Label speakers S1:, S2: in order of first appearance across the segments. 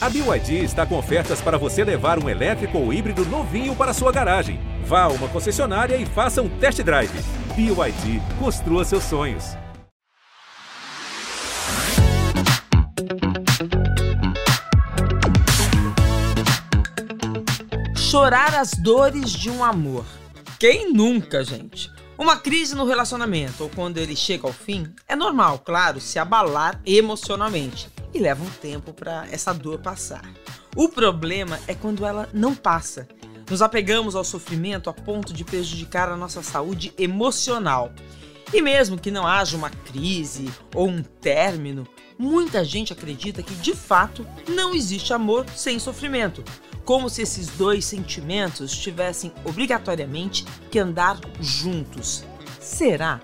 S1: A BYD está com ofertas para você levar um elétrico ou híbrido novinho para sua garagem. Vá a uma concessionária e faça um test drive. BYD, construa seus sonhos.
S2: Chorar as dores de um amor. Quem nunca, gente? Uma crise no relacionamento ou quando ele chega ao fim, é normal, claro, se abalar emocionalmente e leva um tempo para essa dor passar. O problema é quando ela não passa. Nos apegamos ao sofrimento a ponto de prejudicar a nossa saúde emocional. E mesmo que não haja uma crise ou um término, muita gente acredita que de fato não existe amor sem sofrimento, como se esses dois sentimentos tivessem obrigatoriamente que andar juntos. Será?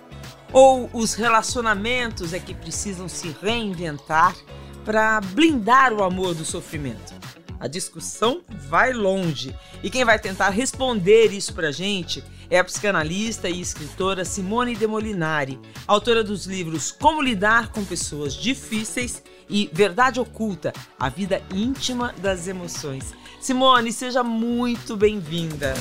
S2: Ou os relacionamentos é que precisam se reinventar para blindar o amor do sofrimento? A discussão vai longe e quem vai tentar responder isso pra gente é a psicanalista e escritora Simone de Molinari, autora dos livros Como Lidar com Pessoas Difíceis e Verdade Oculta A Vida Íntima das Emoções. Simone, seja muito bem-vinda.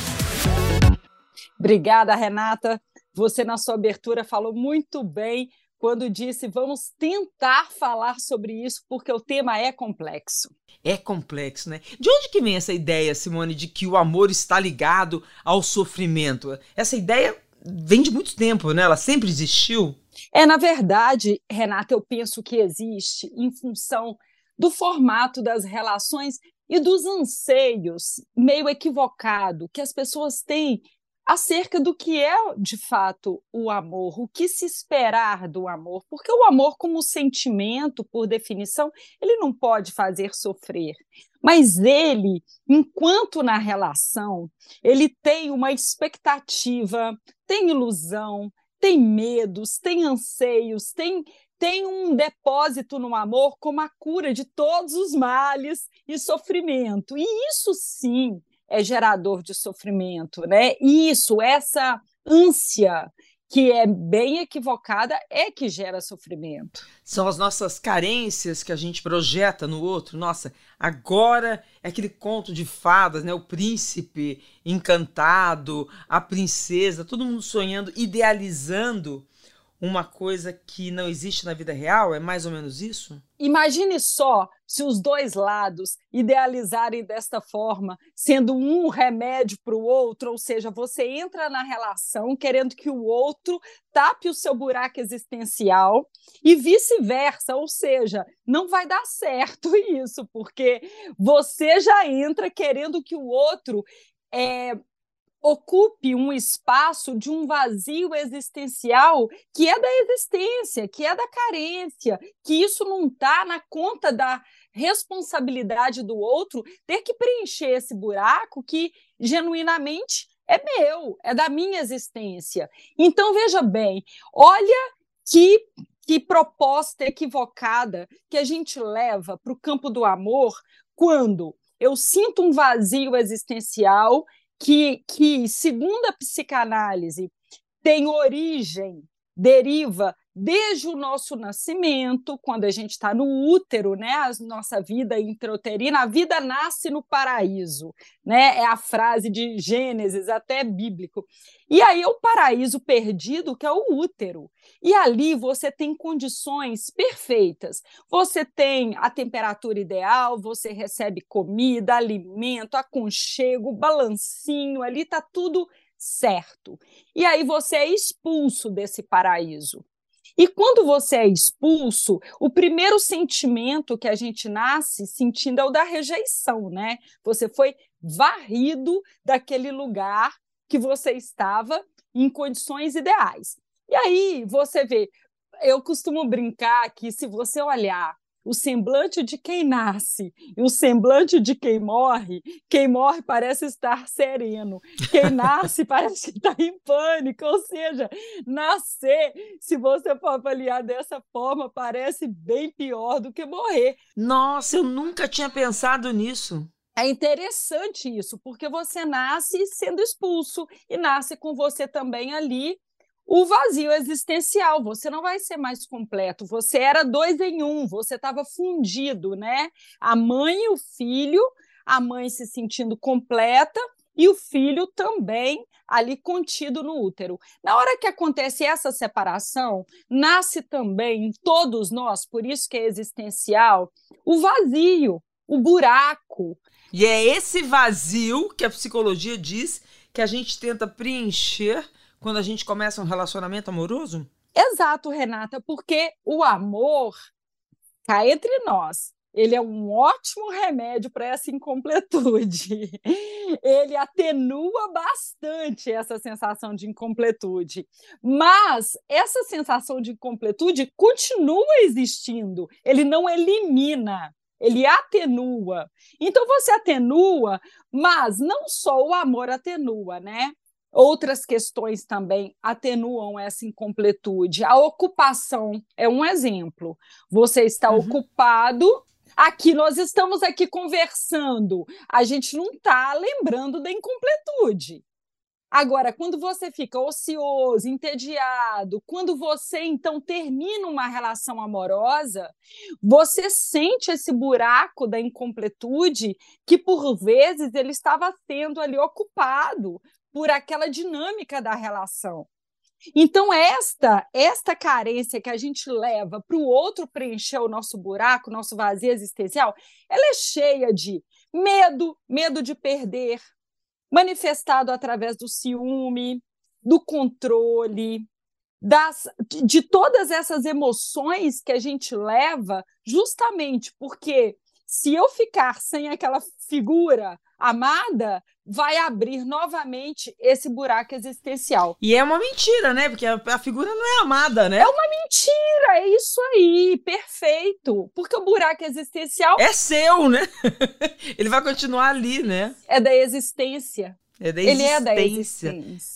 S3: Obrigada, Renata. Você, na sua abertura, falou muito bem quando disse vamos tentar falar sobre isso, porque o tema é complexo.
S2: É complexo, né? De onde que vem essa ideia, Simone, de que o amor está ligado ao sofrimento? Essa ideia vem de muito tempo, né? Ela sempre existiu?
S3: É, na verdade, Renata, eu penso que existe em função do formato das relações e dos anseios meio equivocado que as pessoas têm acerca do que é de fato o amor, o que se esperar do amor, porque o amor como sentimento, por definição, ele não pode fazer sofrer. Mas ele, enquanto na relação, ele tem uma expectativa, tem ilusão, tem medos, tem anseios, tem tem um depósito no amor como a cura de todos os males e sofrimento. E isso sim é gerador de sofrimento, né? Isso, essa ânsia que é bem equivocada é que gera sofrimento.
S2: São as nossas carências que a gente projeta no outro. Nossa, agora é aquele conto de fadas, né? O príncipe encantado, a princesa, todo mundo sonhando, idealizando uma coisa que não existe na vida real? É mais ou menos isso?
S3: Imagine só se os dois lados idealizarem desta forma, sendo um remédio para o outro, ou seja, você entra na relação querendo que o outro tape o seu buraco existencial e vice-versa, ou seja, não vai dar certo isso, porque você já entra querendo que o outro é, ocupe um espaço de um vazio existencial que é da existência, que é da carência, que isso não está na conta da responsabilidade do outro ter que preencher esse buraco que genuinamente é meu, é da minha existência. Então veja bem, olha que que proposta equivocada que a gente leva para o campo do amor quando eu sinto um vazio existencial que, que, segundo a psicanálise, tem origem, deriva desde o nosso nascimento, quando a gente está no útero, né, a nossa vida intrauterina, a vida nasce no paraíso, né, é a frase de Gênesis, até bíblico. E aí é o paraíso perdido, que é o útero. E ali você tem condições perfeitas. Você tem a temperatura ideal, você recebe comida, alimento, aconchego, balancinho, ali está tudo certo. E aí você é expulso desse paraíso. E quando você é expulso, o primeiro sentimento que a gente nasce sentindo é o da rejeição, né? Você foi varrido daquele lugar que você estava em condições ideais. E aí você vê, eu costumo brincar que se você olhar o semblante de quem nasce e o semblante de quem morre, quem morre parece estar sereno, quem nasce parece estar em pânico, ou seja, nascer, se você for avaliar dessa forma, parece bem pior do que morrer.
S2: Nossa, eu nunca tinha pensado nisso.
S3: É interessante isso, porque você nasce sendo expulso e nasce com você também ali o vazio existencial. Você não vai ser mais completo. Você era dois em um. Você estava fundido, né? A mãe e o filho, a mãe se sentindo completa e o filho também ali contido no útero. Na hora que acontece essa separação, nasce também em todos nós, por isso que é existencial, o vazio, o buraco.
S2: E é esse vazio que a psicologia diz que a gente tenta preencher quando a gente começa um relacionamento amoroso?
S3: Exato, Renata, porque o amor cá entre nós. Ele é um ótimo remédio para essa incompletude. Ele atenua bastante essa sensação de incompletude. Mas essa sensação de incompletude continua existindo. Ele não elimina ele atenua. Então você atenua, mas não só o amor atenua, né? Outras questões também atenuam essa incompletude. A ocupação é um exemplo. Você está uhum. ocupado Aqui nós estamos aqui conversando, a gente não está lembrando da incompletude. Agora, quando você fica ocioso, entediado, quando você então termina uma relação amorosa, você sente esse buraco da incompletude que por vezes ele estava sendo ali ocupado por aquela dinâmica da relação. Então, esta esta carência que a gente leva para o outro preencher o nosso buraco, o nosso vazio existencial, ela é cheia de medo, medo de perder, manifestado através do ciúme, do controle, das, de todas essas emoções que a gente leva, justamente porque se eu ficar sem aquela figura amada, vai abrir novamente esse buraco existencial.
S2: E é uma mentira, né? Porque a, a, figura não é amada, né?
S3: É uma mentira, é isso aí, perfeito. Porque o buraco existencial
S2: é seu, né? Ele vai continuar ali, né?
S3: É da existência.
S2: É da existência, Ele é da existência,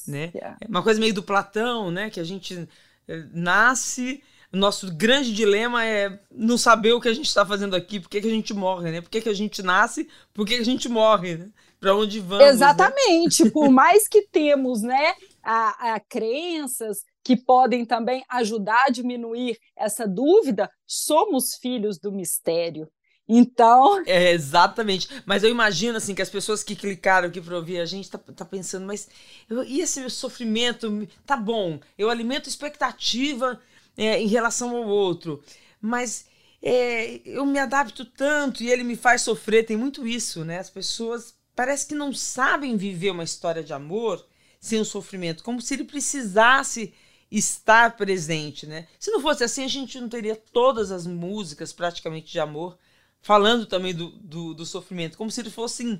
S2: né? É uma coisa meio do Platão, né? Que a gente eh, nasce nosso grande dilema é não saber o que a gente está fazendo aqui, por que, que a gente morre, né? Por que, que a gente nasce, por que, que a gente morre, né? Para onde vamos?
S3: Né? Exatamente. Né? Por mais que temos, né, a, a crenças que podem também ajudar a diminuir essa dúvida, somos filhos do mistério. Então.
S2: É, exatamente. Mas eu imagino assim que as pessoas que clicaram aqui para ouvir a gente tá, tá pensando, mas eu, e esse meu sofrimento? Tá bom, eu alimento expectativa é, em relação ao outro, mas é, eu me adapto tanto e ele me faz sofrer. Tem muito isso, né? As pessoas parece que não sabem viver uma história de amor sem o sofrimento, como se ele precisasse estar presente, né? Se não fosse assim, a gente não teria todas as músicas praticamente de amor falando também do, do, do sofrimento, como se eles fossem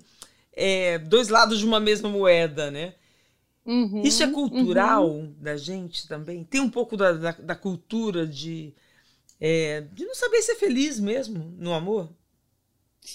S2: é, dois lados de uma mesma moeda, né? Uhum, Isso é cultural uhum. da gente também? Tem um pouco da, da, da cultura de, é, de não saber ser feliz mesmo no amor?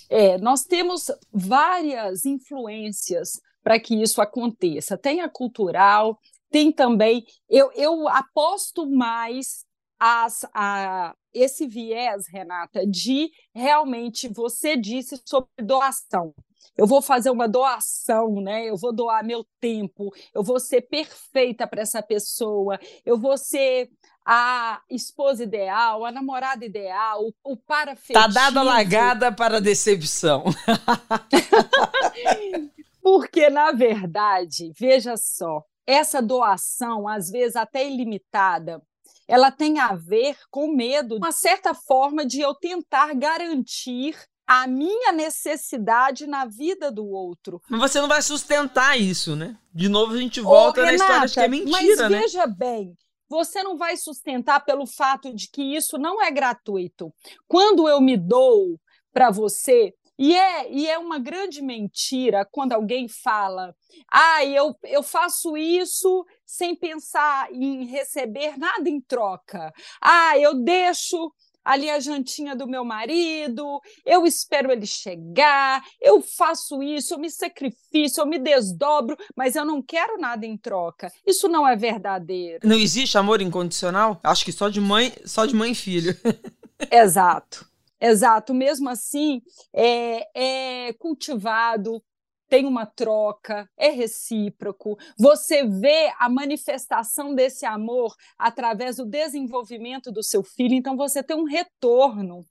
S3: É, nós temos várias influências para que isso aconteça. Tem a cultural, tem também. Eu, eu aposto mais as, a, esse viés, Renata, de realmente você disse sobre doação. Eu vou fazer uma doação, né? Eu vou doar meu tempo, eu vou ser perfeita para essa pessoa, eu vou ser a esposa ideal, a namorada ideal, o, o parafetivo.
S2: Tá dada a largada para a decepção.
S3: Porque, na verdade, veja só, essa doação, às vezes até ilimitada, ela tem a ver com medo, uma certa forma de eu tentar garantir a minha necessidade na vida do outro.
S2: Mas você não vai sustentar isso, né? De novo a gente volta Ô, Renata, na história de que é mentira,
S3: mas
S2: né?
S3: veja bem, você não vai sustentar pelo fato de que isso não é gratuito. Quando eu me dou para você, e é, e é uma grande mentira quando alguém fala: ah, eu, eu faço isso sem pensar em receber nada em troca. Ah, eu deixo ali a jantinha do meu marido, eu espero ele chegar, eu faço isso, eu me sacrifico, eu me desdobro, mas eu não quero nada em troca. Isso não é verdadeiro.
S2: Não existe amor incondicional? Acho que só de mãe, só de mãe e filho.
S3: Exato. Exato, mesmo assim é, é cultivado, tem uma troca, é recíproco. Você vê a manifestação desse amor através do desenvolvimento do seu filho, então você tem um retorno.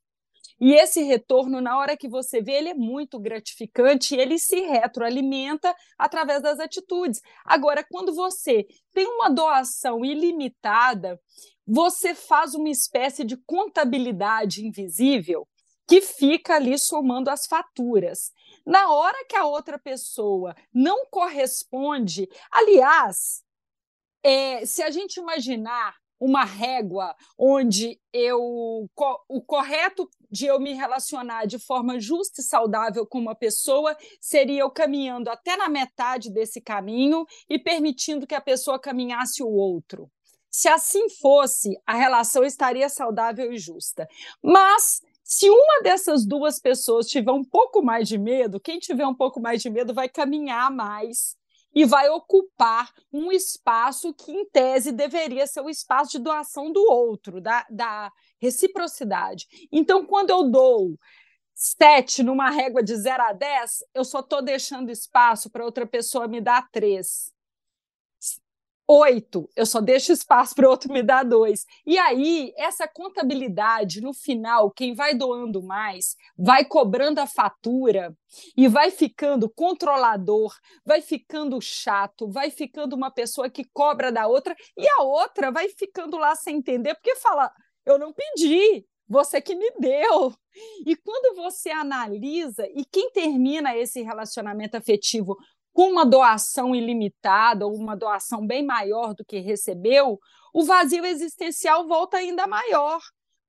S3: E esse retorno, na hora que você vê, ele é muito gratificante e ele se retroalimenta através das atitudes. Agora, quando você tem uma doação ilimitada, você faz uma espécie de contabilidade invisível que fica ali somando as faturas. Na hora que a outra pessoa não corresponde, aliás, é, se a gente imaginar uma régua onde eu o correto de eu me relacionar de forma justa e saudável com uma pessoa seria eu caminhando até na metade desse caminho e permitindo que a pessoa caminhasse o outro. Se assim fosse, a relação estaria saudável e justa. Mas se uma dessas duas pessoas tiver um pouco mais de medo, quem tiver um pouco mais de medo vai caminhar mais e vai ocupar um espaço que, em tese, deveria ser o espaço de doação do outro, da, da reciprocidade. Então, quando eu dou sete numa régua de 0 a 10, eu só estou deixando espaço para outra pessoa me dar três oito, eu só deixo espaço para o outro me dar dois. E aí, essa contabilidade, no final, quem vai doando mais, vai cobrando a fatura e vai ficando controlador, vai ficando chato, vai ficando uma pessoa que cobra da outra, e a outra vai ficando lá sem entender, porque fala: eu não pedi, você que me deu. E quando você analisa, e quem termina esse relacionamento afetivo com uma doação ilimitada ou uma doação bem maior do que recebeu, o vazio existencial volta ainda maior.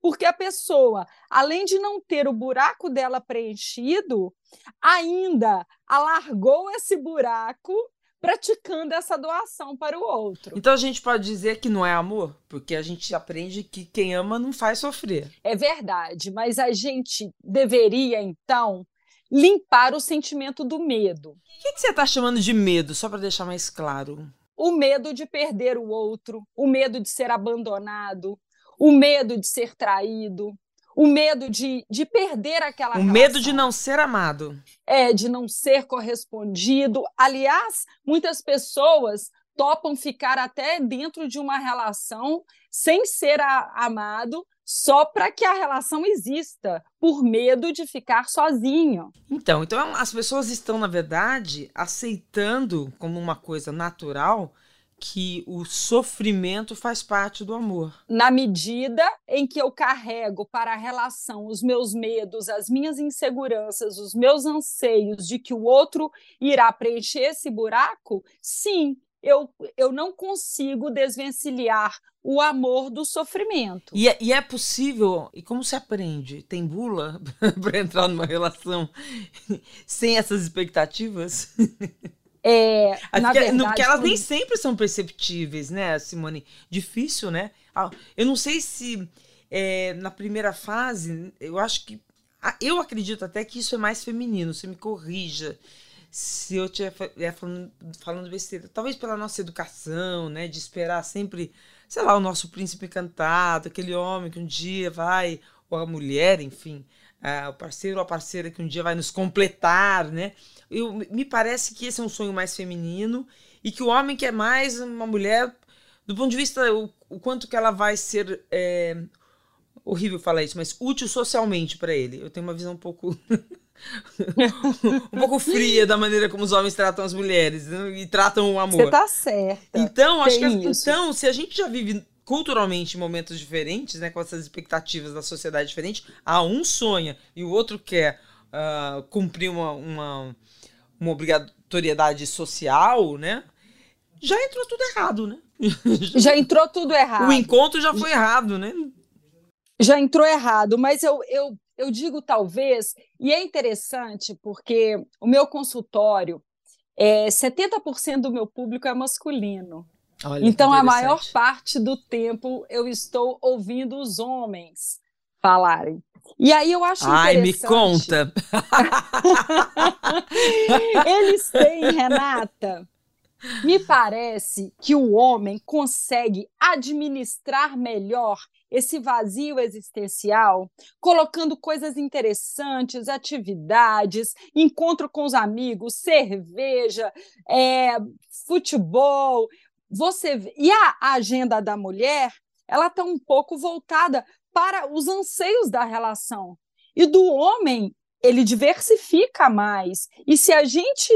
S3: Porque a pessoa, além de não ter o buraco dela preenchido, ainda alargou esse buraco praticando essa doação para o outro.
S2: Então a gente pode dizer que não é amor, porque a gente aprende que quem ama não faz sofrer.
S3: É verdade, mas a gente deveria então limpar o sentimento do medo. O
S2: que, que você está chamando de medo, só para deixar mais claro?
S3: O medo de perder o outro, o medo de ser abandonado, o medo de ser traído, o medo de, de perder aquela o relação.
S2: medo de não ser amado.
S3: É, de não ser correspondido. Aliás, muitas pessoas topam ficar até dentro de uma relação sem ser a, amado, só para que a relação exista, por medo de ficar sozinho.
S2: Então, então as pessoas estão, na verdade, aceitando como uma coisa natural que o sofrimento faz parte do amor.
S3: Na medida em que eu carrego para a relação os meus medos, as minhas inseguranças, os meus anseios de que o outro irá preencher esse buraco, sim, eu, eu não consigo desvencilhar o amor do sofrimento.
S2: E é, e é possível, e como se aprende? Tem bula para entrar numa relação sem essas expectativas?
S3: É, na
S2: porque,
S3: verdade,
S2: porque elas nem sempre são perceptíveis, né, Simone? Difícil, né? Ah, eu não sei se é, na primeira fase, eu acho que. Ah, eu acredito até que isso é mais feminino, você me corrija se eu estiver é, falando, falando besteira. Talvez pela nossa educação, né? De esperar sempre, sei lá, o nosso príncipe encantado, aquele homem que um dia vai, ou a mulher, enfim, o parceiro ou a parceira que um dia vai nos completar, né? Eu, me parece que esse é um sonho mais feminino e que o homem quer mais uma mulher, do ponto de vista o, o quanto que ela vai ser. É, horrível falar isso, mas útil socialmente para ele. Eu tenho uma visão um pouco um pouco fria da maneira como os homens tratam as mulheres né? e tratam o amor.
S3: Você tá certa.
S2: Então, acho que então, se a gente já vive culturalmente momentos diferentes, né, com essas expectativas da sociedade diferente, há um sonha e o outro quer uh, cumprir uma, uma, uma obrigatoriedade social, né? Já entrou tudo errado, né?
S3: Já entrou tudo errado.
S2: O encontro já foi errado, né?
S3: Já entrou errado, mas eu, eu eu digo talvez, e é interessante porque o meu consultório, é, 70% do meu público é masculino. Olha, então, a maior parte do tempo eu estou ouvindo os homens falarem. E aí eu acho
S2: Ai, me conta!
S3: Eles têm, Renata, me parece que o homem consegue administrar melhor esse vazio existencial, colocando coisas interessantes, atividades, encontro com os amigos, cerveja, é, futebol. Você e a agenda da mulher, ela está um pouco voltada para os anseios da relação. E do homem, ele diversifica mais. E se a gente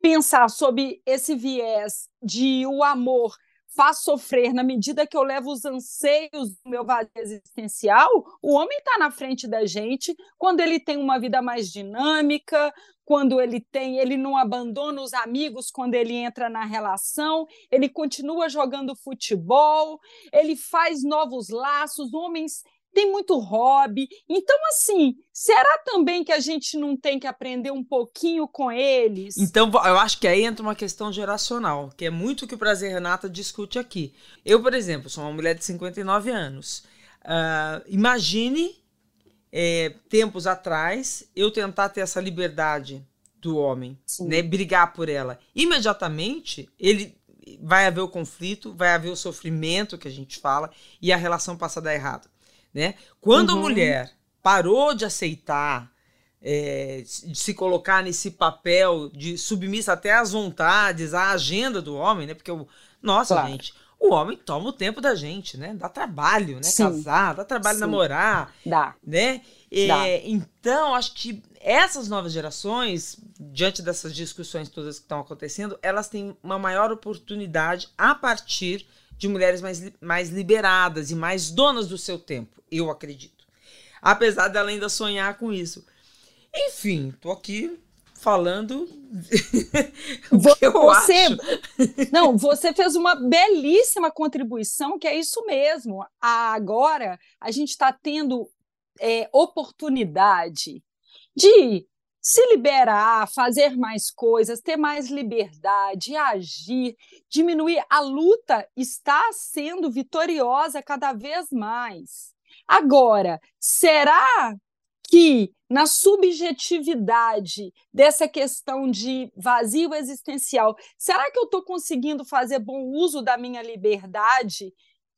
S3: pensar sobre esse viés de o amor faz sofrer na medida que eu levo os anseios do meu vazio existencial, o homem está na frente da gente quando ele tem uma vida mais dinâmica, quando ele tem, ele não abandona os amigos quando ele entra na relação, ele continua jogando futebol, ele faz novos laços, homens tem muito hobby. Então, assim, será também que a gente não tem que aprender um pouquinho com eles?
S2: Então, eu acho que aí entra uma questão geracional, que é muito o que o Prazer Renata discute aqui. Eu, por exemplo, sou uma mulher de 59 anos. Uh, imagine é, tempos atrás eu tentar ter essa liberdade do homem, Sim. né, brigar por ela. Imediatamente ele vai haver o conflito, vai haver o sofrimento que a gente fala e a relação passa a dar errado. Né? Quando uhum. a mulher parou de aceitar, é, de se colocar nesse papel de submissa até às vontades, à agenda do homem, né? Porque, o, nossa, claro. gente, o homem toma o tempo da gente, né? Dá trabalho, né? Sim. Casar, dá trabalho Sim. namorar.
S3: Dá.
S2: Né? É, dá. Então, acho que essas novas gerações, diante dessas discussões todas que estão acontecendo, elas têm uma maior oportunidade a partir de mulheres mais, mais liberadas e mais donas do seu tempo, eu acredito. Apesar dela ainda sonhar com isso. Enfim, tô aqui falando o que eu você, acho.
S3: Não, você fez uma belíssima contribuição, que é isso mesmo. Agora a gente está tendo é, oportunidade de se liberar, fazer mais coisas, ter mais liberdade, agir, diminuir. A luta está sendo vitoriosa cada vez mais. Agora, será que na subjetividade dessa questão de vazio existencial, será que eu estou conseguindo fazer bom uso da minha liberdade?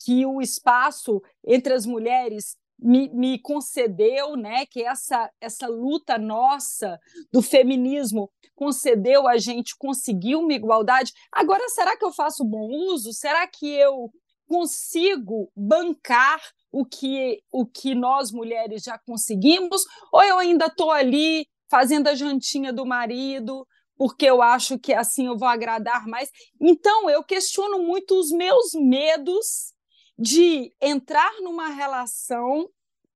S3: Que o espaço entre as mulheres me, me concedeu, né, que essa, essa luta nossa do feminismo concedeu a gente conseguir uma igualdade. Agora, será que eu faço bom uso? Será que eu consigo bancar o que, o que nós mulheres já conseguimos? Ou eu ainda estou ali fazendo a jantinha do marido, porque eu acho que assim eu vou agradar mais? Então, eu questiono muito os meus medos de entrar numa relação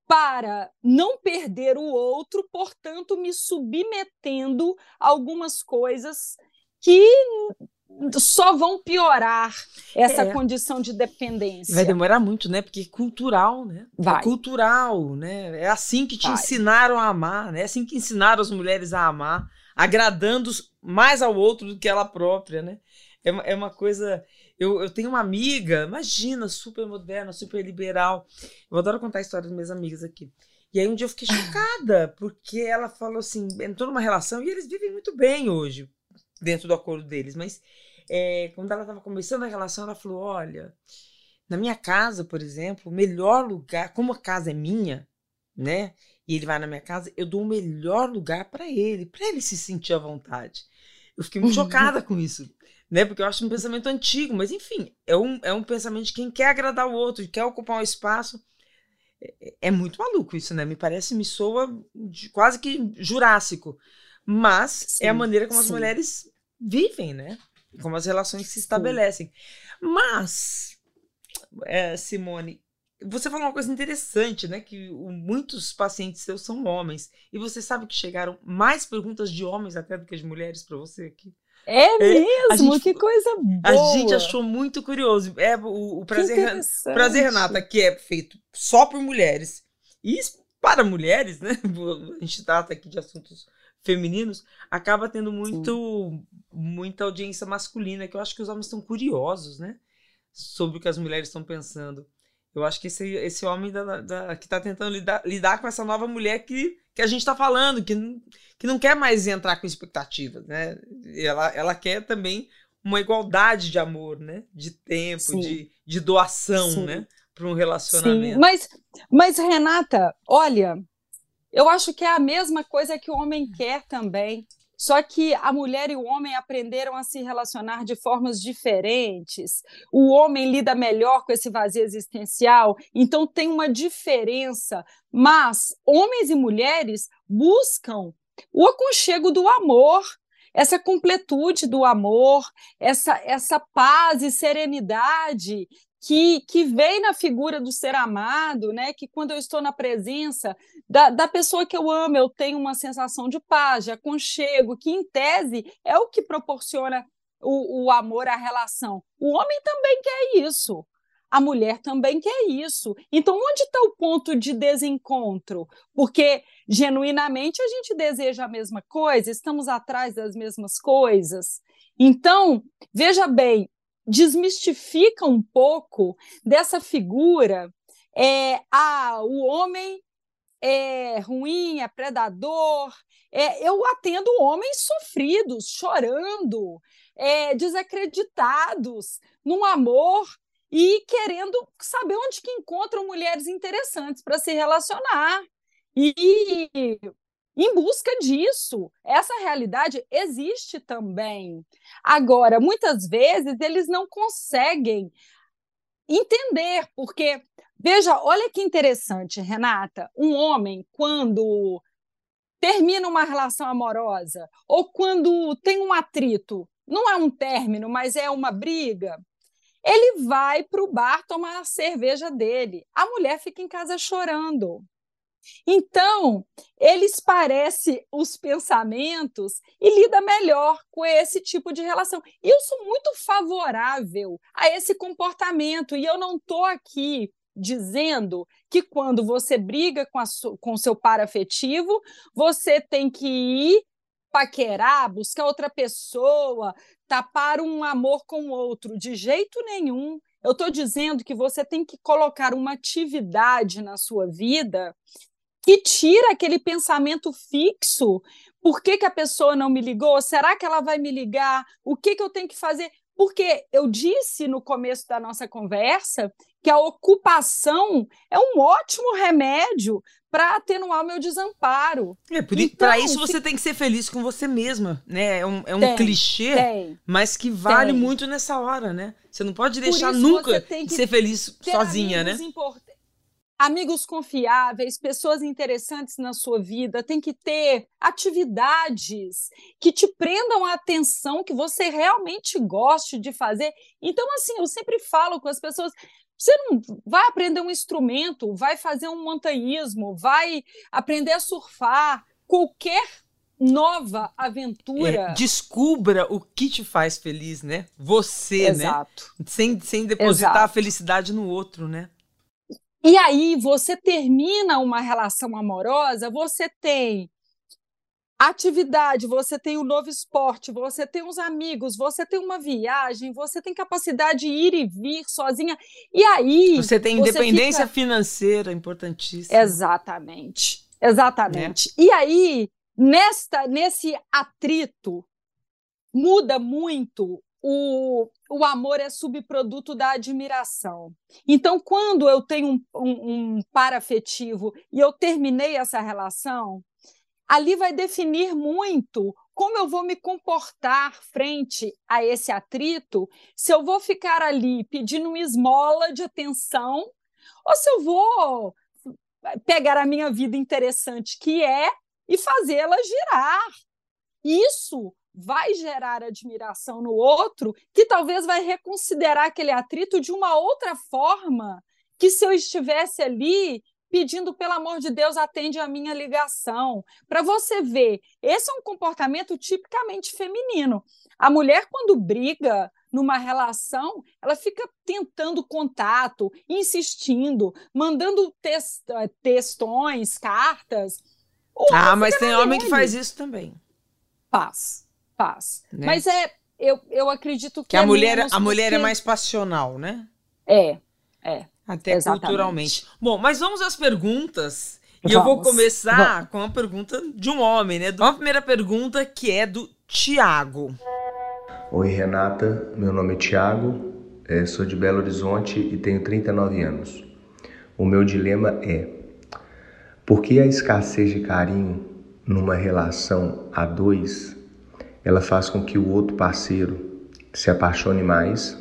S3: para não perder o outro, portanto, me submetendo a algumas coisas que só vão piorar essa é. condição de dependência.
S2: Vai demorar muito, né? Porque é cultural, né? É Vai. É cultural, né? É assim que te Vai. ensinaram a amar, né? É assim que ensinaram as mulheres a amar, agradando mais ao outro do que ela própria, né? É uma, é uma coisa. Eu, eu tenho uma amiga, imagina, super moderna, super liberal. Eu adoro contar a história das minhas amigas aqui. E aí um dia eu fiquei chocada, porque ela falou assim, entrou numa relação e eles vivem muito bem hoje, dentro do acordo deles, mas é, quando ela estava começando a relação, ela falou, olha, na minha casa, por exemplo, o melhor lugar, como a casa é minha, né? E ele vai na minha casa, eu dou o melhor lugar para ele, para ele se sentir à vontade. Eu fiquei muito chocada com isso né? Porque eu acho um pensamento antigo, mas enfim, é um, é um pensamento de quem quer agradar o outro, quer ocupar um espaço. É, é muito maluco isso, né? Me parece, me soa de, quase que jurássico. Mas sim, é a maneira como sim. as mulheres vivem, né? Como as relações se estabelecem. Sim. Mas, é, Simone, você falou uma coisa interessante, né? Que muitos pacientes seus são homens. E você sabe que chegaram mais perguntas de homens até do que de mulheres para você aqui?
S3: É, é mesmo? Gente, que coisa boa!
S2: A gente achou muito curioso. É o, o prazer, prazer Renata, que é feito só por mulheres e para mulheres, né? A gente trata aqui de assuntos femininos, acaba tendo muito muita audiência masculina, que eu acho que os homens estão curiosos, né? Sobre o que as mulheres estão pensando. Eu acho que esse, esse homem da, da, que está tentando lidar, lidar com essa nova mulher que, que a gente está falando, que, que não quer mais entrar com expectativas, né? Ela, ela quer também uma igualdade de amor, né? De tempo, de, de doação, Sim. né? para um relacionamento.
S3: Sim, mas, mas, Renata, olha, eu acho que é a mesma coisa que o homem quer também. Só que a mulher e o homem aprenderam a se relacionar de formas diferentes. O homem lida melhor com esse vazio existencial, então tem uma diferença. Mas homens e mulheres buscam o aconchego do amor, essa completude do amor, essa, essa paz e serenidade que, que vem na figura do ser amado, né? Que quando eu estou na presença da, da pessoa que eu amo, eu tenho uma sensação de paz, de aconchego, que em tese é o que proporciona o, o amor à relação. O homem também quer isso. A mulher também quer isso. Então, onde está o ponto de desencontro? Porque, genuinamente, a gente deseja a mesma coisa, estamos atrás das mesmas coisas. Então, veja bem, desmistifica um pouco dessa figura. É, ah, o homem é ruim, é predador. É, eu atendo homens sofridos, chorando, é, desacreditados, num amor e querendo saber onde que encontram mulheres interessantes para se relacionar. E em busca disso. Essa realidade existe também. Agora, muitas vezes eles não conseguem entender, porque veja, olha que interessante, Renata, um homem quando termina uma relação amorosa ou quando tem um atrito, não é um término, mas é uma briga, ele vai para o bar tomar a cerveja dele. A mulher fica em casa chorando. Então, eles parecem os pensamentos e lida melhor com esse tipo de relação. E eu sou muito favorável a esse comportamento e eu não estou aqui dizendo que quando você briga com, a, com seu par afetivo, você tem que ir paquerar, buscar outra pessoa, tapar um amor com outro. De jeito nenhum. Eu estou dizendo que você tem que colocar uma atividade na sua vida que tira aquele pensamento fixo. Por que, que a pessoa não me ligou? Será que ela vai me ligar? O que, que eu tenho que fazer? Porque eu disse no começo da nossa conversa que a ocupação é um ótimo remédio para atenuar o meu desamparo.
S2: É, para então, isso você tem que ser feliz com você mesma, né? É um, é um tem, clichê, tem, mas que vale tem. muito nessa hora, né? Você não pode deixar nunca de ser feliz sozinha, né?
S3: Amigos confiáveis, pessoas interessantes na sua vida, tem que ter atividades que te prendam a atenção, que você realmente goste de fazer. Então, assim, eu sempre falo com as pessoas. Você não vai aprender um instrumento, vai fazer um montanhismo, vai aprender a surfar, qualquer nova aventura.
S2: É, descubra o que te faz feliz, né? Você,
S3: né? Exato.
S2: né? Sem, sem depositar Exato. a felicidade no outro, né?
S3: E aí você termina uma relação amorosa, você tem atividade, você tem o um novo esporte, você tem os amigos, você tem uma viagem, você tem capacidade de ir e vir sozinha. E aí.
S2: Você tem independência fica... financeira, importantíssima.
S3: Exatamente. Exatamente. Né? E aí, nesta, nesse atrito, muda muito o, o amor é subproduto da admiração. Então, quando eu tenho um, um, um par afetivo e eu terminei essa relação, ali vai definir muito como eu vou me comportar frente a esse atrito, se eu vou ficar ali pedindo uma esmola de atenção, ou se eu vou pegar a minha vida interessante que é e fazê-la girar. Isso vai gerar admiração no outro, que talvez vai reconsiderar aquele atrito de uma outra forma, que se eu estivesse ali pedindo pelo amor de Deus, atende a minha ligação. Para você ver, esse é um comportamento tipicamente feminino. A mulher quando briga numa relação, ela fica tentando contato, insistindo, mandando textões, cartas.
S2: ah, mas tem homem que faz isso também.
S3: Faz faz. Né? Mas é, eu, eu acredito que,
S2: que a é mulher a mulher é mais passional, né?
S3: É, é.
S2: Até exatamente. culturalmente. Bom, mas vamos às perguntas. E vamos, eu vou começar vamos. com a pergunta de um homem, né? Uma primeira pergunta que é do Tiago.
S4: Oi, Renata. Meu nome é Tiago. é, sou de Belo Horizonte e tenho 39 anos. O meu dilema é: por que a escassez de carinho numa relação a dois ela faz com que o outro parceiro se apaixone mais,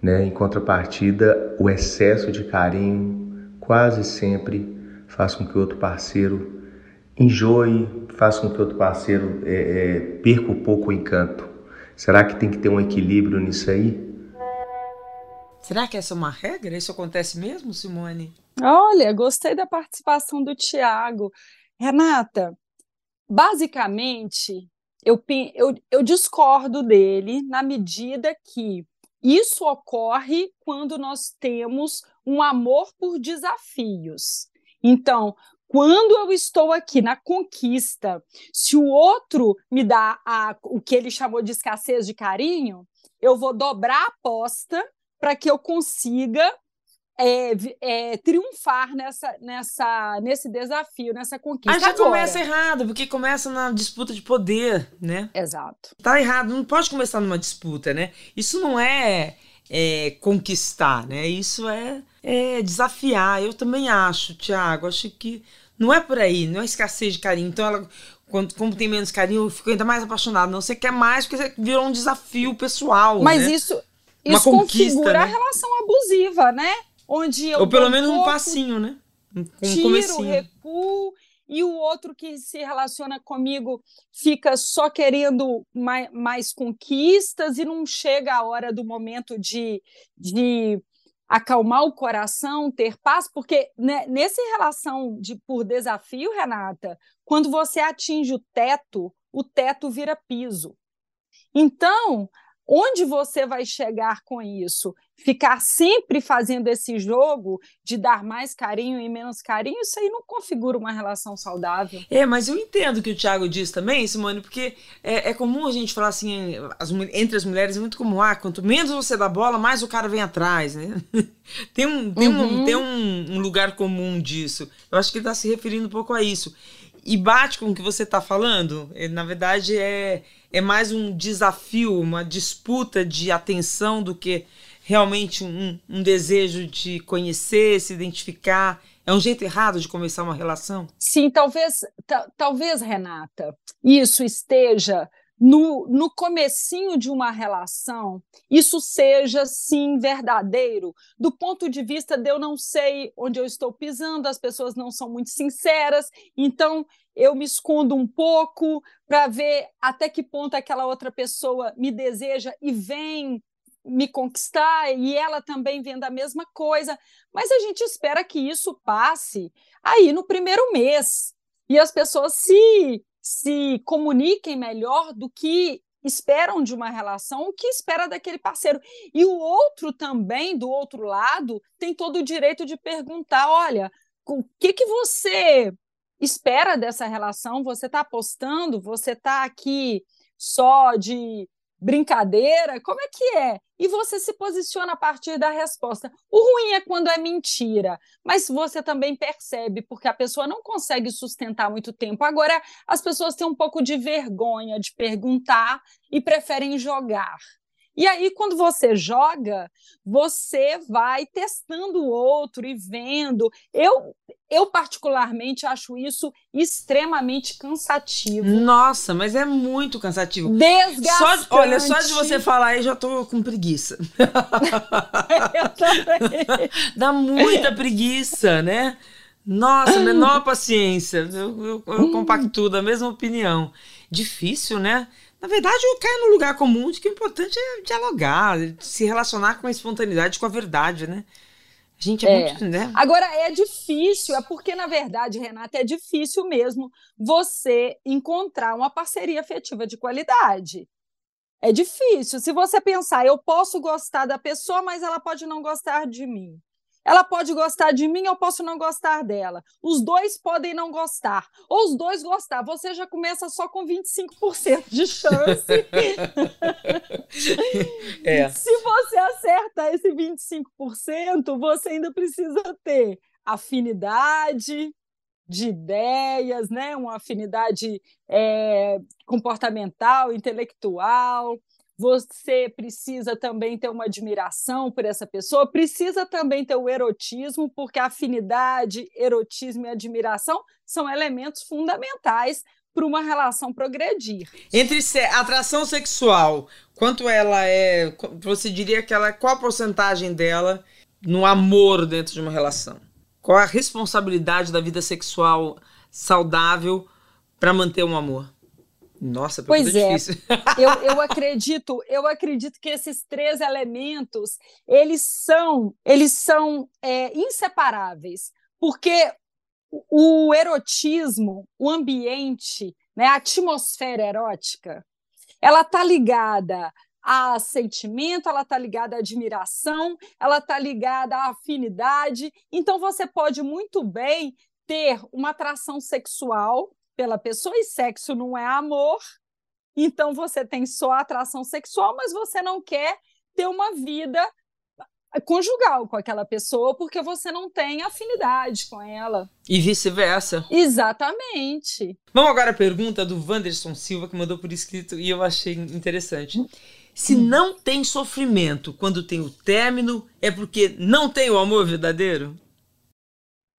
S4: né? Em contrapartida, o excesso de carinho quase sempre faz com que o outro parceiro enjoe, faz com que o outro parceiro é, é, perca um pouco o encanto. Será que tem que ter um equilíbrio nisso aí?
S2: Será que essa é uma regra? Isso acontece mesmo, Simone?
S3: Olha, gostei da participação do Tiago. Renata, basicamente, eu, eu, eu discordo dele na medida que isso ocorre quando nós temos um amor por desafios. Então, quando eu estou aqui na conquista, se o outro me dá a, o que ele chamou de escassez de carinho, eu vou dobrar a aposta para que eu consiga é, é, triunfar nessa, nessa, nesse desafio, nessa conquista.
S2: Aí já Agora. começa errado, porque começa na disputa de poder, né?
S3: Exato.
S2: Tá errado, não pode começar numa disputa, né? Isso não é, é conquistar, né? Isso é, é desafiar. Eu também acho, Tiago, acho que não é por aí, não é escassez de carinho. Então ela quando, como tem menos carinho, eu fico ainda mais apaixonado. Não, você quer mais porque virou um desafio pessoal.
S3: Mas
S2: né?
S3: isso, isso configura né? a relação abusiva, né? Onde eu
S2: Ou pelo menos um, passinho, né? Um,
S3: tiro, comecinho. recuo, e o outro que se relaciona comigo fica só querendo mais, mais conquistas e não chega a hora do momento de, de acalmar o coração, ter paz, porque né, nessa relação de por desafio, Renata, quando você atinge o teto, o teto vira piso. Então, Onde você vai chegar com isso? Ficar sempre fazendo esse jogo de dar mais carinho e menos carinho, isso aí não configura uma relação saudável.
S2: É, mas eu entendo o que o Thiago diz também, Simone, porque é, é comum a gente falar assim, as, entre as mulheres é muito comum, ah, quanto menos você dá bola, mais o cara vem atrás, né? tem um, tem, uhum. um, tem um, um lugar comum disso. Eu acho que ele está se referindo um pouco a isso. E bate com o que você está falando, na verdade é é mais um desafio, uma disputa de atenção do que realmente um, um desejo de conhecer, se identificar. É um jeito errado de começar uma relação?
S3: Sim, talvez, talvez, Renata, isso esteja no, no comecinho de uma relação, isso seja sim verdadeiro, do ponto de vista de eu não sei onde eu estou pisando, as pessoas não são muito sinceras, então eu me escondo um pouco para ver até que ponto aquela outra pessoa me deseja e vem me conquistar e ela também vendo a mesma coisa, mas a gente espera que isso passe aí no primeiro mês e as pessoas se se comuniquem melhor do que esperam de uma relação, o que espera daquele parceiro. E o outro também, do outro lado, tem todo o direito de perguntar: olha, o que, que você espera dessa relação? Você está apostando? Você está aqui só de brincadeira? Como é que é? E você se posiciona a partir da resposta. O ruim é quando é mentira, mas você também percebe, porque a pessoa não consegue sustentar muito tempo. Agora, as pessoas têm um pouco de vergonha de perguntar e preferem jogar. E aí, quando você joga, você vai testando o outro e vendo. Eu, eu particularmente, acho isso extremamente cansativo.
S2: Nossa, mas é muito cansativo.
S3: Desgastante.
S2: Só, olha, só de você falar aí, já tô com preguiça.
S3: eu também.
S2: Dá muita preguiça, né? Nossa, menor paciência. Eu, eu, eu compacto da mesma opinião. Difícil, né? Na verdade, eu caio no lugar comum de que o importante é dialogar, se relacionar com a espontaneidade, com a verdade, né? A gente é, é, muito, né?
S3: Agora é difícil, é porque na verdade, Renata, é difícil mesmo você encontrar uma parceria afetiva de qualidade. É difícil. Se você pensar, eu posso gostar da pessoa, mas ela pode não gostar de mim. Ela pode gostar de mim, eu posso não gostar dela. Os dois podem não gostar. Ou os dois gostar. Você já começa só com 25% de chance. é. Se você acerta esse 25%, você ainda precisa ter afinidade de ideias, né? uma afinidade é, comportamental, intelectual. Você precisa também ter uma admiração por essa pessoa, precisa também ter o erotismo, porque afinidade, erotismo e admiração são elementos fundamentais para uma relação progredir.
S2: Entre atração sexual, quanto ela é, você diria que ela qual a porcentagem dela no amor dentro de uma relação? Qual a responsabilidade da vida sexual saudável para manter um amor? Nossa,
S3: pois
S2: é. difícil.
S3: Eu, eu acredito, eu acredito que esses três elementos eles são, eles são é, inseparáveis, porque o erotismo, o ambiente, né, a atmosfera erótica, ela está ligada a sentimento, ela está ligada à admiração, ela está ligada à afinidade. Então, você pode muito bem ter uma atração sexual pela pessoa, e sexo não é amor. Então, você tem só atração sexual, mas você não quer ter uma vida conjugal com aquela pessoa porque você não tem afinidade com ela.
S2: E vice-versa.
S3: Exatamente.
S2: Vamos agora à pergunta do Wanderson Silva, que mandou por escrito e eu achei interessante. Se hum. não tem sofrimento quando tem o término, é porque não tem o amor verdadeiro?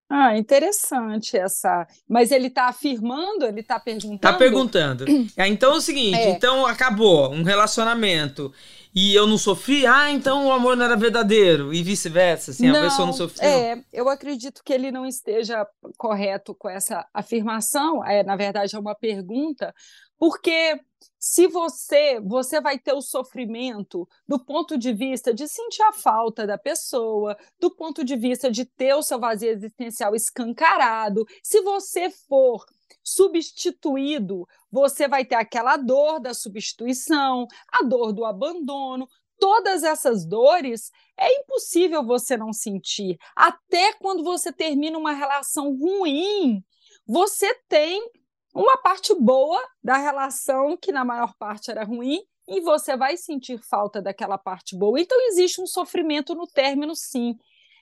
S3: Ah, interessante essa. Mas ele está afirmando, ele está perguntando.
S2: Está perguntando. É, então é o seguinte: é. então acabou um relacionamento e eu não sofri, ah, então o amor não era verdadeiro, e vice-versa, assim, não, a pessoa não sofreu.
S3: É, eu acredito que ele não esteja correto com essa afirmação, é, na verdade é uma pergunta, porque se você você vai ter o sofrimento do ponto de vista de sentir a falta da pessoa, do ponto de vista de ter o seu vazio existencial escancarado, se você for substituído, você vai ter aquela dor da substituição, a dor do abandono, todas essas dores é impossível você não sentir. Até quando você termina uma relação ruim, você tem uma parte boa da relação, que na maior parte era ruim, e você vai sentir falta daquela parte boa. Então, existe um sofrimento no término, sim.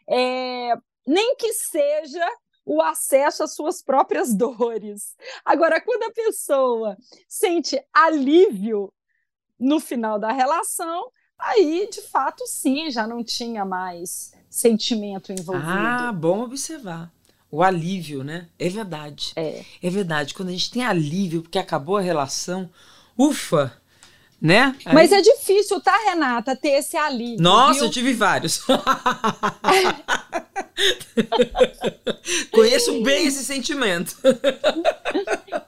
S3: É, nem que seja o acesso às suas próprias dores. Agora, quando a pessoa sente alívio no final da relação, aí, de fato, sim, já não tinha mais sentimento envolvido.
S2: Ah, bom observar. O alívio, né? É verdade.
S3: É.
S2: É verdade. Quando a gente tem alívio porque acabou a relação, ufa, né?
S3: Aí... Mas é difícil, tá, Renata, ter esse alívio.
S2: Nossa,
S3: viu?
S2: eu tive vários. Conheço bem esse sentimento.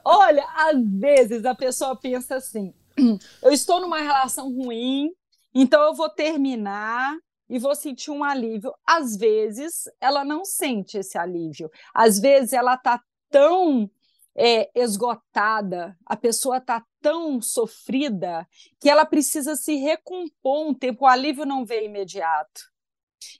S3: Olha, às vezes a pessoa pensa assim: eu estou numa relação ruim, então eu vou terminar e vou sentir um alívio. Às vezes ela não sente esse alívio. Às vezes ela está tão é, esgotada, a pessoa está tão sofrida que ela precisa se recompor um tempo. O alívio não vem imediato.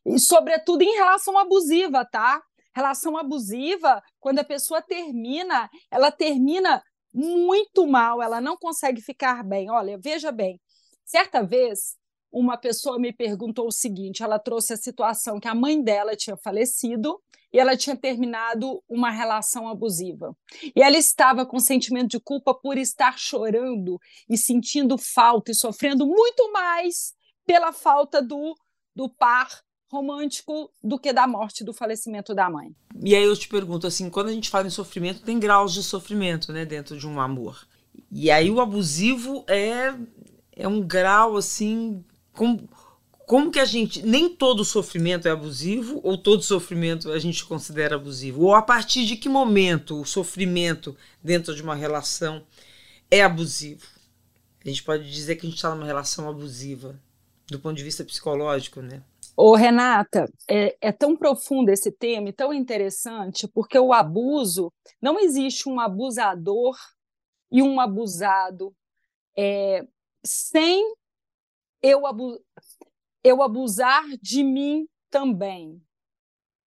S3: E, sobretudo, em relação abusiva, tá? Relação abusiva, quando a pessoa termina, ela termina muito mal, ela não consegue ficar bem. Olha, veja bem, certa vez uma pessoa me perguntou o seguinte: ela trouxe a situação que a mãe dela tinha falecido e ela tinha terminado uma relação abusiva. E ela estava com sentimento de culpa por estar chorando e sentindo falta e sofrendo muito mais pela falta do, do par romântico do que da morte, do falecimento da mãe.
S2: E aí eu te pergunto assim, quando a gente fala em sofrimento, tem graus de sofrimento, né, dentro de um amor. E aí o abusivo é é um grau assim, como, como que a gente. Nem todo sofrimento é abusivo, ou todo sofrimento a gente considera abusivo? Ou a partir de que momento o sofrimento dentro de uma relação é abusivo? A gente pode dizer que a gente está numa relação abusiva, do ponto de vista psicológico, né?
S3: Ô, Renata, é, é, tão profundo esse tema e tão interessante, porque o abuso, não existe um abusador e um abusado é, sem eu, abu eu abusar de mim também.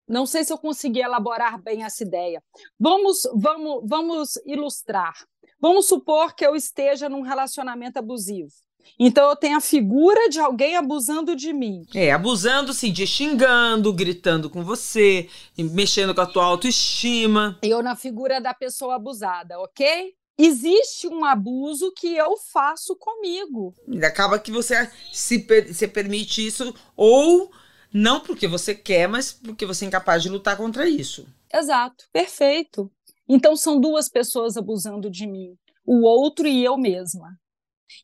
S3: Não sei se eu consegui elaborar bem essa ideia. Vamos, vamos, vamos ilustrar. Vamos supor que eu esteja num relacionamento abusivo. Então eu tenho a figura de alguém abusando de mim.
S2: É, abusando sim, de xingando, gritando com você, mexendo com a tua autoestima.
S3: Eu na figura da pessoa abusada, ok? Existe um abuso que eu faço comigo.
S2: Acaba que você se, per se permite isso, ou não porque você quer, mas porque você é incapaz de lutar contra isso.
S3: Exato, perfeito. Então são duas pessoas abusando de mim, o outro e eu mesma.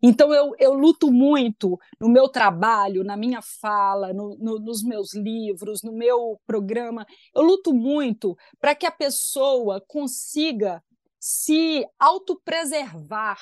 S3: Então eu, eu luto muito no meu trabalho, na minha fala, no, no, nos meus livros, no meu programa. Eu luto muito para que a pessoa consiga se autopreservar,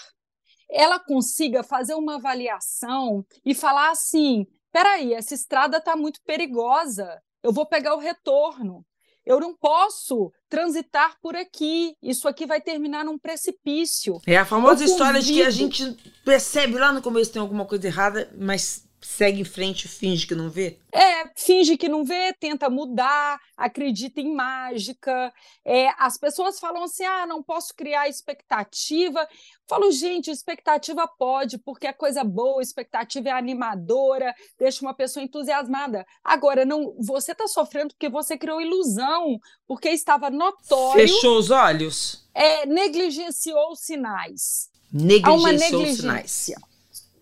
S3: ela consiga fazer uma avaliação e falar assim: peraí, essa estrada está muito perigosa, eu vou pegar o retorno. Eu não posso transitar por aqui. Isso aqui vai terminar num precipício.
S2: É a famosa história de que a gente percebe lá no começo tem alguma coisa errada, mas segue em frente e finge que não vê?
S3: É, finge que não vê, tenta mudar, acredita em mágica. É, as pessoas falam assim: ah, não posso criar expectativa. Falo, gente, expectativa pode, porque é coisa boa, expectativa é animadora, deixa uma pessoa entusiasmada. Agora, não, você está sofrendo porque você criou ilusão, porque estava notório.
S2: Fechou os olhos?
S3: É, negligenciou os sinais.
S2: Negligenciou Há uma negligência. os sinais.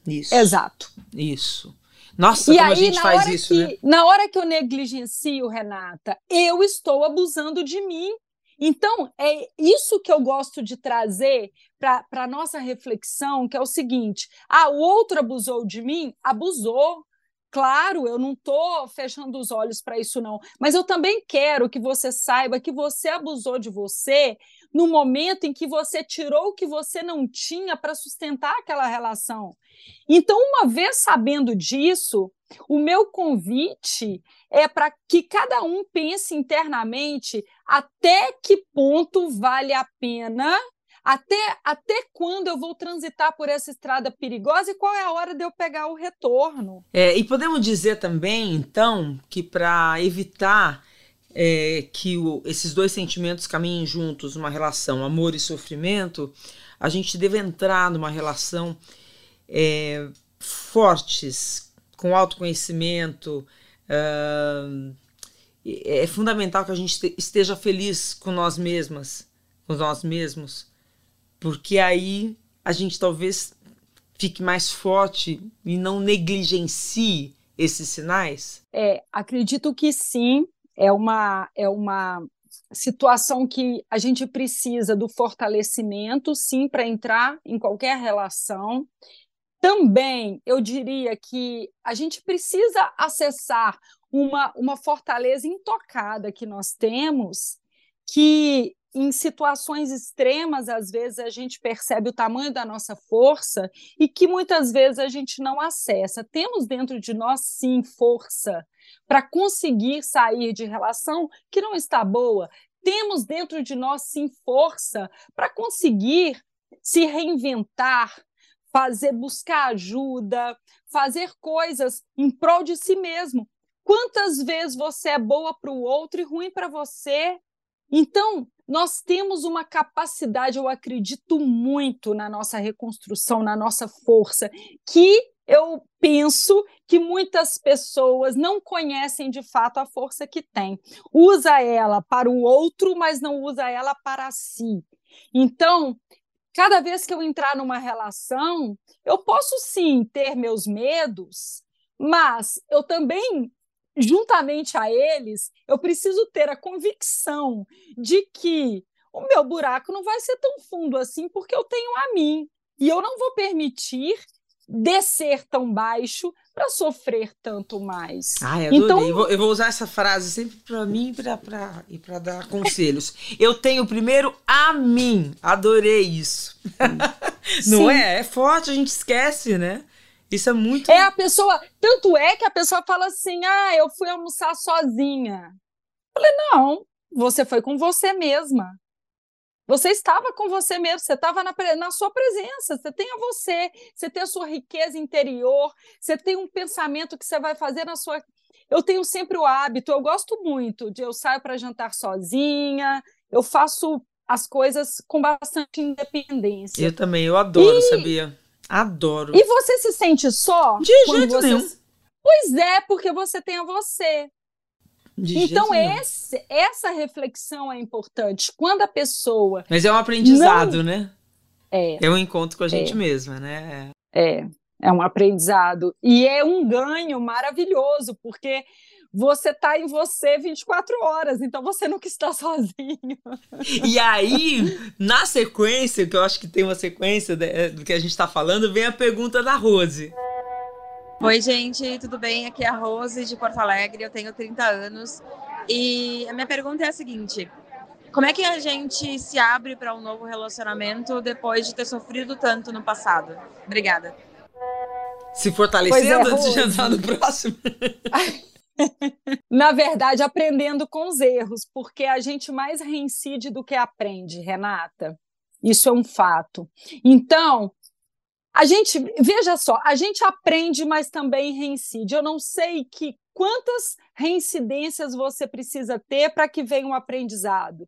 S3: Isso. Exato.
S2: Isso. Nossa, e como aí, a gente faz isso,
S3: que,
S2: né?
S3: Na hora que eu negligencio, Renata, eu estou abusando de mim. Então, é isso que eu gosto de trazer para a nossa reflexão, que é o seguinte: ah, o outro abusou de mim? Abusou. Claro, eu não estou fechando os olhos para isso, não. Mas eu também quero que você saiba que você abusou de você no momento em que você tirou o que você não tinha para sustentar aquela relação. Então, uma vez sabendo disso, o meu convite é para que cada um pense internamente até que ponto vale a pena até, até quando eu vou transitar por essa estrada perigosa e qual é a hora de eu pegar o retorno?
S2: É, e podemos dizer também, então, que para evitar é, que o, esses dois sentimentos caminhem juntos, uma relação amor e sofrimento, a gente deve entrar numa relação é, fortes, com autoconhecimento. Uh, é fundamental que a gente esteja feliz com nós mesmas, com nós mesmos, porque aí a gente talvez fique mais forte e não negligencie esses sinais?
S3: É, acredito que sim é uma, é uma situação que a gente precisa do fortalecimento, sim, para entrar em qualquer relação. Também eu diria que a gente precisa acessar uma, uma fortaleza intocada que nós temos, que em situações extremas, às vezes a gente percebe o tamanho da nossa força e que muitas vezes a gente não acessa. Temos dentro de nós, sim, força para conseguir sair de relação que não está boa. Temos dentro de nós, sim, força para conseguir se reinventar, fazer, buscar ajuda, fazer coisas em prol de si mesmo. Quantas vezes você é boa para o outro e ruim para você? Então, nós temos uma capacidade, eu acredito muito na nossa reconstrução, na nossa força, que eu penso que muitas pessoas não conhecem de fato a força que tem. Usa ela para o outro, mas não usa ela para si. Então, cada vez que eu entrar numa relação, eu posso sim ter meus medos, mas eu também juntamente a eles, eu preciso ter a convicção de que o meu buraco não vai ser tão fundo assim, porque eu tenho a mim. E eu não vou permitir descer tão baixo para sofrer tanto mais.
S2: Ai, adorei. Então, eu vou, eu vou usar essa frase sempre para mim pra, e para dar conselhos. eu tenho primeiro a mim. Adorei isso. não é? É forte, a gente esquece, né? Isso é muito.
S3: É a pessoa. Tanto é que a pessoa fala assim: ah, eu fui almoçar sozinha. Eu falei: não, você foi com você mesma. Você estava com você mesmo, você estava na, na, sua presença, você tem a você, você tem a sua riqueza interior, você tem um pensamento que você vai fazer na sua. Eu tenho sempre o hábito, eu gosto muito de eu saio para jantar sozinha, eu faço as coisas com bastante independência.
S2: Eu também, eu adoro, e... sabia? Adoro.
S3: E você se sente só?
S2: De jeito você... nenhum.
S3: Pois é, porque você tem a você. De então, esse, essa reflexão é importante. Quando a pessoa.
S2: Mas é um aprendizado, não... né? É. É um encontro com a gente é. mesma, né?
S3: É. É um aprendizado. E é um ganho maravilhoso, porque você está em você 24 horas, então você nunca está sozinho.
S2: E aí, na sequência, que eu acho que tem uma sequência do que a gente está falando, vem a pergunta da Rose.
S5: Oi, gente, tudo bem? Aqui é a Rose de Porto Alegre, eu tenho 30 anos. E a minha pergunta é a seguinte: como é que a gente se abre para um novo relacionamento depois de ter sofrido tanto no passado? Obrigada.
S2: Se fortalecendo é, antes de entrar no próximo.
S3: Na verdade, aprendendo com os erros, porque a gente mais reincide do que aprende, Renata. Isso é um fato. Então, a gente, veja só, a gente aprende, mas também reincide. Eu não sei que quantas reincidências você precisa ter para que venha um aprendizado.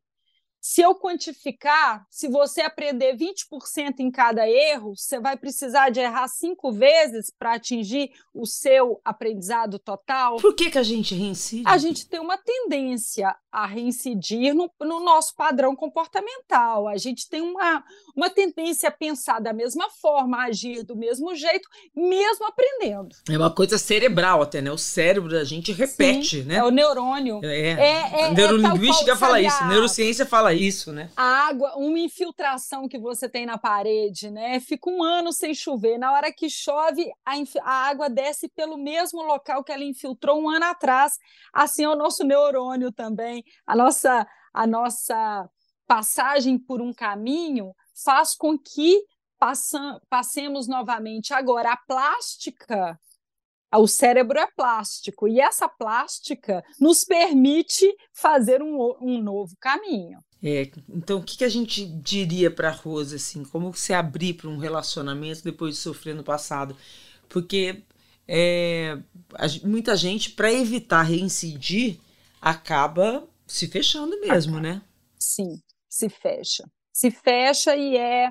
S3: Se eu quantificar, se você aprender 20% em cada erro, você vai precisar de errar cinco vezes para atingir o seu aprendizado total.
S2: Por que, que a gente reincide?
S3: A gente tem uma tendência a reincidir no, no nosso padrão comportamental. A gente tem uma, uma tendência a pensar da mesma forma, a agir do mesmo jeito, mesmo aprendendo.
S2: É uma coisa cerebral até, né? O cérebro da gente repete,
S3: Sim,
S2: né?
S3: É o neurônio.
S2: É, é, é, é neurolinguística fala isso, neurociência fala isso, né?
S3: A água, uma infiltração que você tem na parede, né? Fica um ano sem chover. Na hora que chove, a, a água desce pelo mesmo local que ela infiltrou um ano atrás. Assim é o nosso neurônio também. A nossa, a nossa passagem por um caminho faz com que passam, passemos novamente. Agora, a plástica o cérebro é plástico e essa plástica nos permite fazer um, um novo caminho.
S2: É, então, o que, que a gente diria para a Rosa, assim, como se abrir para um relacionamento depois de sofrer no passado? Porque é, a, muita gente, para evitar reincidir, acaba se fechando mesmo, né?
S3: Sim, se fecha. Se fecha e é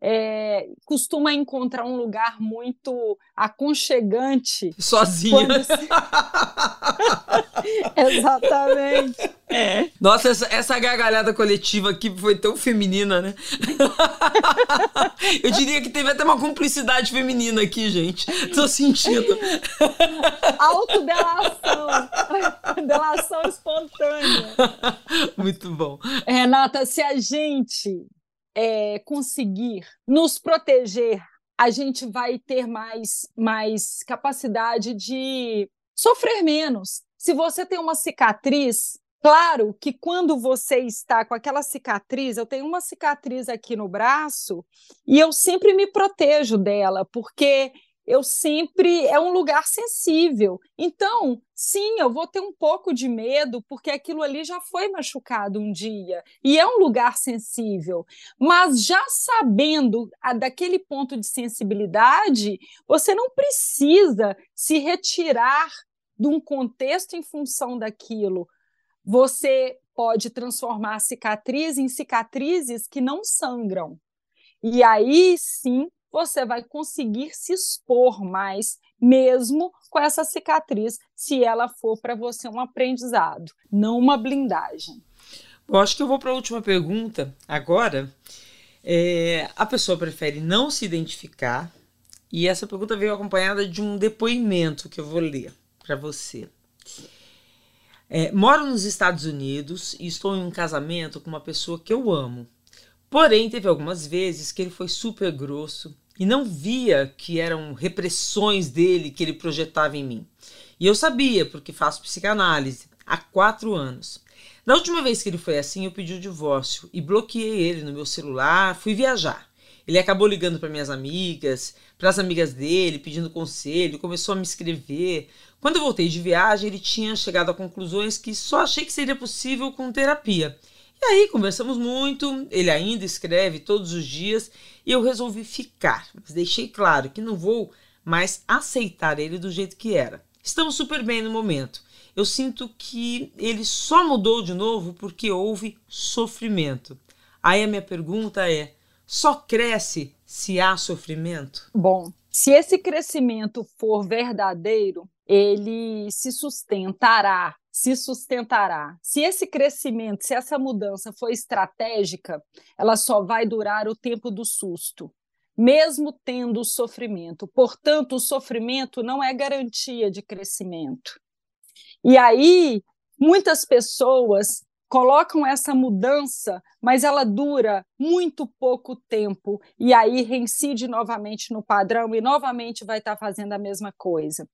S3: é, costuma encontrar um lugar muito aconchegante.
S2: Sozinha. Se...
S3: Exatamente.
S2: É. Nossa, essa, essa gargalhada coletiva aqui foi tão feminina, né? Eu diria que teve até uma cumplicidade feminina aqui, gente. Tô sentindo.
S3: Autodelação. Delação espontânea.
S2: Muito bom.
S3: Renata, se a gente é, conseguir nos proteger, a gente vai ter mais, mais capacidade de sofrer menos. Se você tem uma cicatriz, claro que quando você está com aquela cicatriz, eu tenho uma cicatriz aqui no braço e eu sempre me protejo dela, porque eu sempre é um lugar sensível. Então, sim, eu vou ter um pouco de medo porque aquilo ali já foi machucado um dia e é um lugar sensível. Mas já sabendo a, daquele ponto de sensibilidade, você não precisa se retirar de um contexto em função daquilo. Você pode transformar cicatriz em cicatrizes que não sangram. E aí sim você vai conseguir se expor mais, mesmo com essa cicatriz, se ela for para você um aprendizado, não uma blindagem.
S2: Eu acho que eu vou para a última pergunta agora. É, a pessoa prefere não se identificar e essa pergunta veio acompanhada de um depoimento que eu vou ler para você. É, moro nos Estados Unidos e estou em um casamento com uma pessoa que eu amo. Porém, teve algumas vezes que ele foi super grosso e não via que eram repressões dele que ele projetava em mim. E eu sabia, porque faço psicanálise há quatro anos. Na última vez que ele foi assim, eu pedi o divórcio e bloqueei ele no meu celular, fui viajar. Ele acabou ligando para minhas amigas, para as amigas dele, pedindo conselho, começou a me escrever. Quando eu voltei de viagem, ele tinha chegado a conclusões que só achei que seria possível com terapia. E aí conversamos muito, ele ainda escreve todos os dias e eu resolvi ficar, mas deixei claro que não vou mais aceitar ele do jeito que era. Estamos super bem no momento. Eu sinto que ele só mudou de novo porque houve sofrimento. Aí a minha pergunta é: só cresce se há sofrimento?
S3: Bom, se esse crescimento for verdadeiro, ele se sustentará se sustentará. Se esse crescimento, se essa mudança for estratégica, ela só vai durar o tempo do susto, mesmo tendo sofrimento. Portanto, o sofrimento não é garantia de crescimento. E aí, muitas pessoas colocam essa mudança, mas ela dura muito pouco tempo e aí reincide novamente no padrão e novamente vai estar fazendo a mesma coisa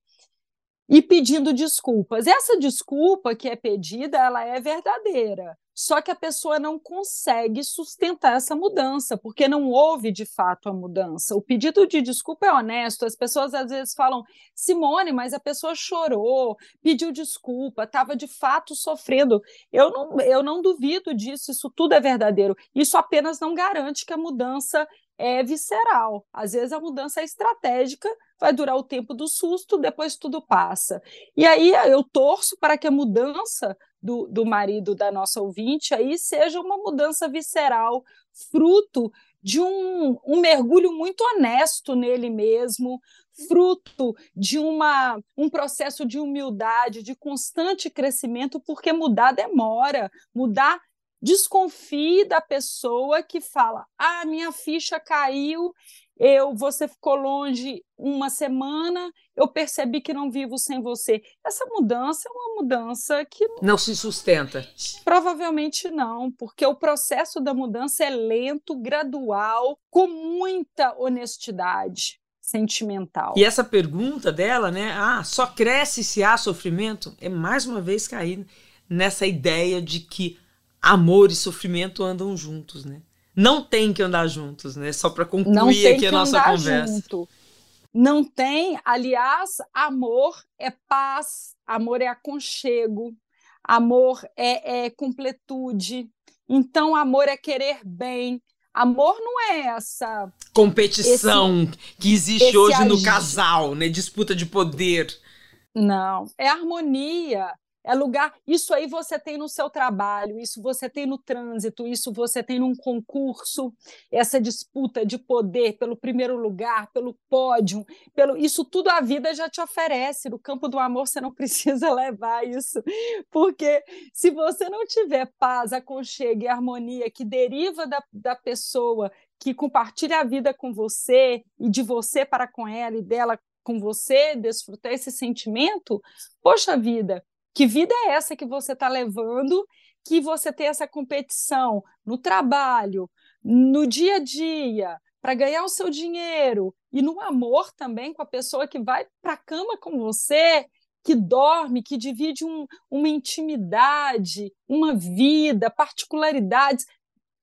S3: e pedindo desculpas. Essa desculpa que é pedida, ela é verdadeira. Só que a pessoa não consegue sustentar essa mudança, porque não houve de fato a mudança. O pedido de desculpa é honesto. As pessoas às vezes falam, Simone, mas a pessoa chorou, pediu desculpa, estava de fato sofrendo. Eu não, eu não duvido disso, isso tudo é verdadeiro. Isso apenas não garante que a mudança é visceral. Às vezes a mudança é estratégica, vai durar o tempo do susto, depois tudo passa. E aí eu torço para que a mudança do, do marido da nossa ouvinte aí seja uma mudança visceral, fruto de um, um mergulho muito honesto nele mesmo, fruto de uma, um processo de humildade, de constante crescimento, porque mudar demora, mudar desconfie da pessoa que fala: "Ah, minha ficha caiu, eu você ficou longe uma semana, eu percebi que não vivo sem você". Essa mudança é uma mudança que
S2: não se sustenta.
S3: Provavelmente não, porque o processo da mudança é lento, gradual, com muita honestidade sentimental.
S2: E essa pergunta dela, né? Ah, só cresce se há sofrimento, é mais uma vez cair nessa ideia de que amor e sofrimento andam juntos, né? Não tem que andar juntos, né? Só para concluir aqui a nossa conversa. Junto.
S3: Não tem, aliás, amor é paz, amor é aconchego, amor é, é completude. Então, amor é querer bem, Amor não é essa
S2: competição esse, que existe hoje no casal, né? Disputa de poder.
S3: Não, é harmonia, é lugar. Isso aí você tem no seu trabalho, isso você tem no trânsito, isso você tem num concurso, essa disputa de poder pelo primeiro lugar, pelo pódio, pelo isso tudo a vida já te oferece. No campo do amor você não precisa levar isso, porque se você não tiver paz, aconchego e harmonia que deriva da, da pessoa que compartilha a vida com você e de você para com ela e dela com você, desfrutar esse sentimento, poxa vida, que vida é essa que você está levando? Que você tem essa competição no trabalho, no dia a dia, para ganhar o seu dinheiro e no amor também com a pessoa que vai para a cama com você, que dorme, que divide um, uma intimidade, uma vida, particularidades.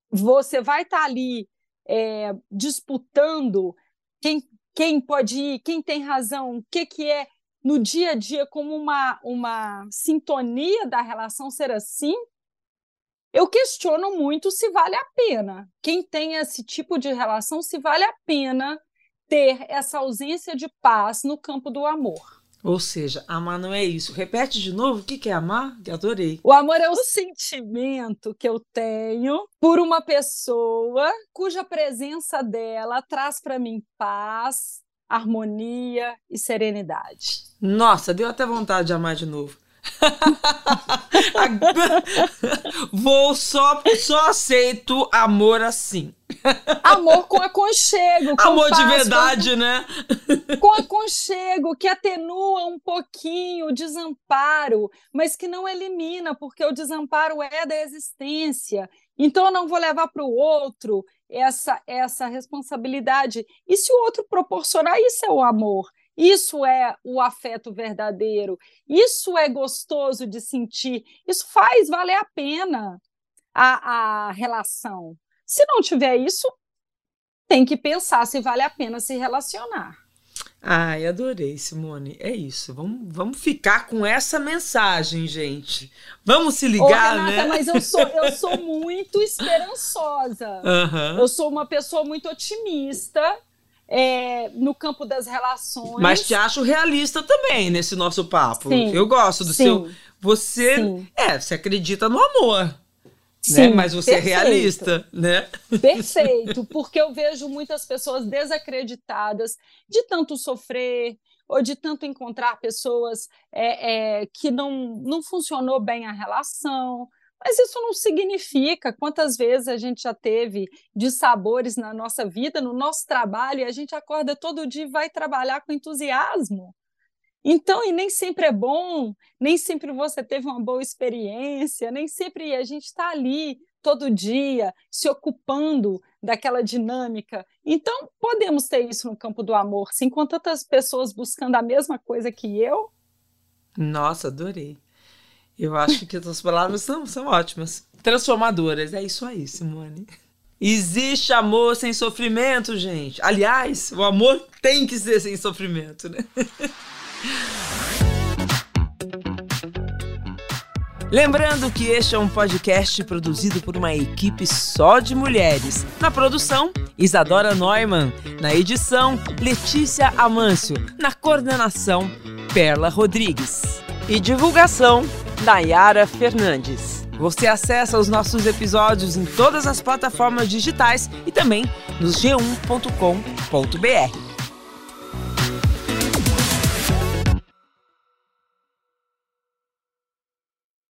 S3: Você vai estar tá ali é, disputando quem, quem pode ir, quem tem razão, o que, que é no dia a dia como uma, uma sintonia da relação ser assim, eu questiono muito se vale a pena. Quem tem esse tipo de relação, se vale a pena ter essa ausência de paz no campo do amor.
S2: Ou seja, amar não é isso. Repete de novo, o que é amar? Que adorei.
S3: O amor é o sentimento que eu tenho por uma pessoa cuja presença dela traz para mim paz, harmonia e serenidade.
S2: Nossa, deu até vontade de amar de novo. Vou só, só aceito amor assim.
S3: Amor com aconchego. Com
S2: amor paz, de verdade, com, né?
S3: Com aconchego, que atenua um pouquinho o desamparo, mas que não elimina, porque o desamparo é da existência. Então eu não vou levar para o outro essa, essa responsabilidade. E se o outro proporcionar, isso é o amor. Isso é o afeto verdadeiro. Isso é gostoso de sentir. Isso faz valer a pena a, a relação. Se não tiver isso, tem que pensar se vale a pena se relacionar.
S2: Ai, adorei, Simone. É isso. Vamos, vamos ficar com essa mensagem, gente. Vamos se ligar,
S3: Ô, Renata,
S2: né?
S3: Mas eu sou, eu sou muito esperançosa. Uhum. Eu sou uma pessoa muito otimista. É, no campo das relações.
S2: Mas te acho realista também nesse nosso papo. Sim, eu gosto do sim, seu. Você. Sim. É, você acredita no amor. Sim, né? Mas você perfeito. é realista, né?
S3: Perfeito, porque eu vejo muitas pessoas desacreditadas de tanto sofrer, ou de tanto encontrar pessoas é, é, que não, não funcionou bem a relação. Mas isso não significa quantas vezes a gente já teve de sabores na nossa vida, no nosso trabalho, e a gente acorda todo dia e vai trabalhar com entusiasmo. Então, e nem sempre é bom, nem sempre você teve uma boa experiência, nem sempre a gente está ali todo dia se ocupando daquela dinâmica. Então, podemos ter isso no campo do amor, sim, com tantas pessoas buscando a mesma coisa que eu.
S2: Nossa, adorei. Eu acho que as palavras são, são ótimas. Transformadoras, é isso aí, Simone. Existe amor sem sofrimento, gente. Aliás, o amor tem que ser sem sofrimento, né? Lembrando que este é um podcast produzido por uma equipe só de mulheres. Na produção, Isadora Neumann. Na edição, Letícia Amâncio. Na coordenação, Perla Rodrigues. E divulgação, Nayara Fernandes. Você acessa os nossos episódios em todas as plataformas digitais e também nos g1.com.br.